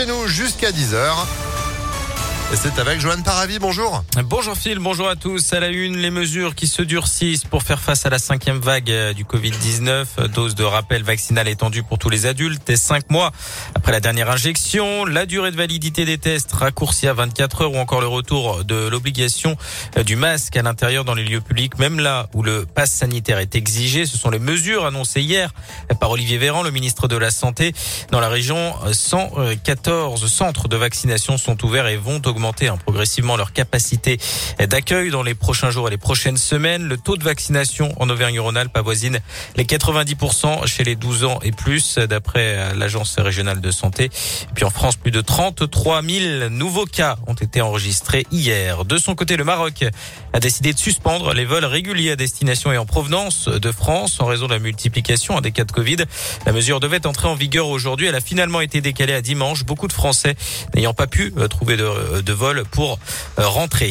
chez nous jusqu'à 10h. C'est avec Joanne Paravi, bonjour. Bonjour Phil, bonjour à tous. À la une, les mesures qui se durcissent pour faire face à la cinquième vague euh, du Covid-19. Dose de rappel vaccinal étendue pour tous les adultes et cinq mois après la dernière injection. La durée de validité des tests raccourcie à 24 heures ou encore le retour de l'obligation euh, du masque à l'intérieur dans les lieux publics, même là où le pass sanitaire est exigé. Ce sont les mesures annoncées hier par Olivier Véran, le ministre de la Santé. Dans la région, 114 centres de vaccination sont ouverts et vont augmenter hein, progressivement leur capacité d'accueil dans les prochains jours et les prochaines semaines. Le taux de vaccination en Auvergne-Rhône-Alpes avoisine les 90% chez les 12 ans et plus, d'après l'Agence régionale de santé. Et puis en France, plus de 33 000 nouveaux cas ont été enregistrés hier. De son côté, le Maroc a décidé de suspendre les vols réguliers à destination et en provenance de France en raison de la multiplication des cas de Covid. La mesure devait entrer en vigueur aujourd'hui. Elle a finalement été décalée à dimanche. Beaucoup de Français n'ayant pas pu euh, trouver de, de vol pour euh, rentrer.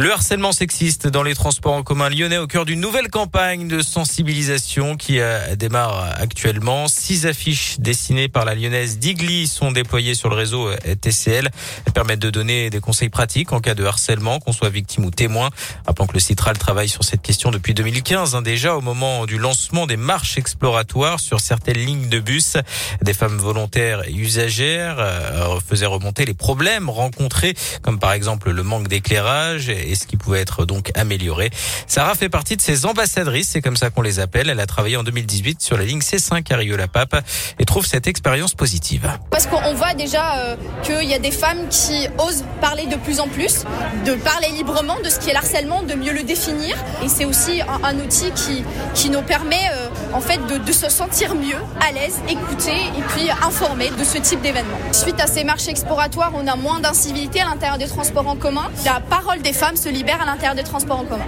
Le harcèlement sexiste dans les transports en commun lyonnais au cœur d'une nouvelle campagne de sensibilisation qui euh, démarre actuellement. Six affiches dessinées par la lyonnaise Digli sont déployées sur le réseau euh, TCL. Elles permettent de donner des conseils pratiques en cas de harcèlement, qu'on soit victime ou témoin. Rappelons que le Citral travaille sur cette question depuis 2015, hein, déjà au moment du lancement des marches exploratoires sur certaines lignes de bus. Des femmes volontaires et usagères euh, faisaient remonter les problèmes rencontrés, comme par exemple le manque d'éclairage ce qui pouvait être donc amélioré. Sarah fait partie de ces ambassadrices, c'est comme ça qu'on les appelle. Elle a travaillé en 2018 sur la ligne C5 à Rio-la-Pape et trouve cette expérience positive. Parce qu'on voit déjà euh, qu'il y a des femmes qui osent parler de plus en plus, de parler librement de ce qui est l'harcèlement, de mieux le définir. Et c'est aussi un, un, outil qui, qui nous permet euh, en fait de, se sentir mieux, à l'aise, écouter et puis informer de ce type d'événement. Suite à ces marches exploratoires, on a moins d'incivilité à l'intérieur des transports en commun. La parole des femmes se libère à l'intérieur des transports en commun.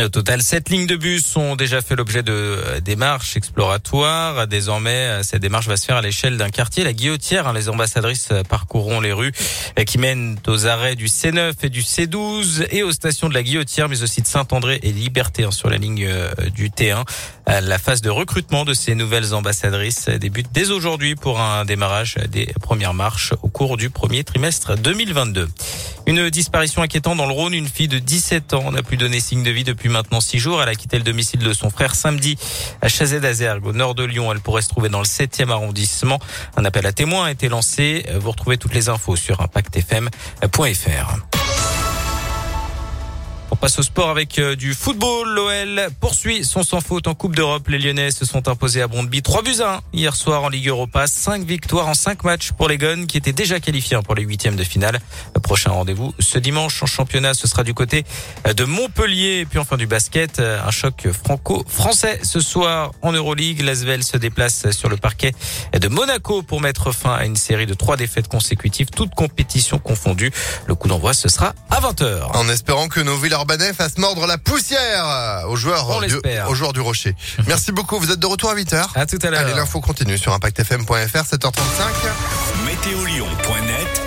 Au total, sept lignes de bus ont déjà fait l'objet de euh, démarches exploratoires. Désormais, euh, cette démarche va se faire à l'échelle d'un quartier, la Guillotière. Hein. Les ambassadrices euh, parcourront les rues qui mènent aux arrêts du C9 et du C12 et aux stations de la Guillotière, mais aussi de Saint-André et Liberté hein, sur la ligne du T1. La phase de recrutement de ces nouvelles ambassadrices débute dès aujourd'hui pour un démarrage des premières marches au cours du premier trimestre 2022. Une disparition inquiétante dans le Rhône. Une fille de 17 ans n'a plus donné signe de vie depuis maintenant 6 jours. Elle a quitté le domicile de son frère samedi à Chazet d'Azergue, au nord de Lyon. Elle pourrait se trouver dans le 7e arrondissement. Un appel à témoins a été lancé. Vous retrouvez toutes les infos sur impactfm.fr. Passe au sport avec euh, du football. L'OL poursuit son sans faute en Coupe d'Europe. Les Lyonnais se sont imposés à Brondby 3 buts à 1 hier soir en Ligue Europa. 5 victoires en 5 matchs pour les Guns qui étaient déjà qualifiés hein, pour les huitièmes de finale. Le prochain rendez-vous ce dimanche en championnat, ce sera du côté euh, de Montpellier. Et puis enfin du basket, euh, un choc franco-français ce soir en Euroleague. L'Asvel se déplace sur le parquet de Monaco pour mettre fin à une série de trois défaites consécutives, toutes compétitions confondues. Le coup d'envoi, ce sera à 20h. En espérant que nos villes Urbanet fasse mordre la poussière aux joueurs, du, aux joueurs du Rocher. Merci beaucoup. Vous êtes de retour à 8h. À tout à l'heure. Allez, l'info continue sur impactfm.fr, 7h35. Météolion.net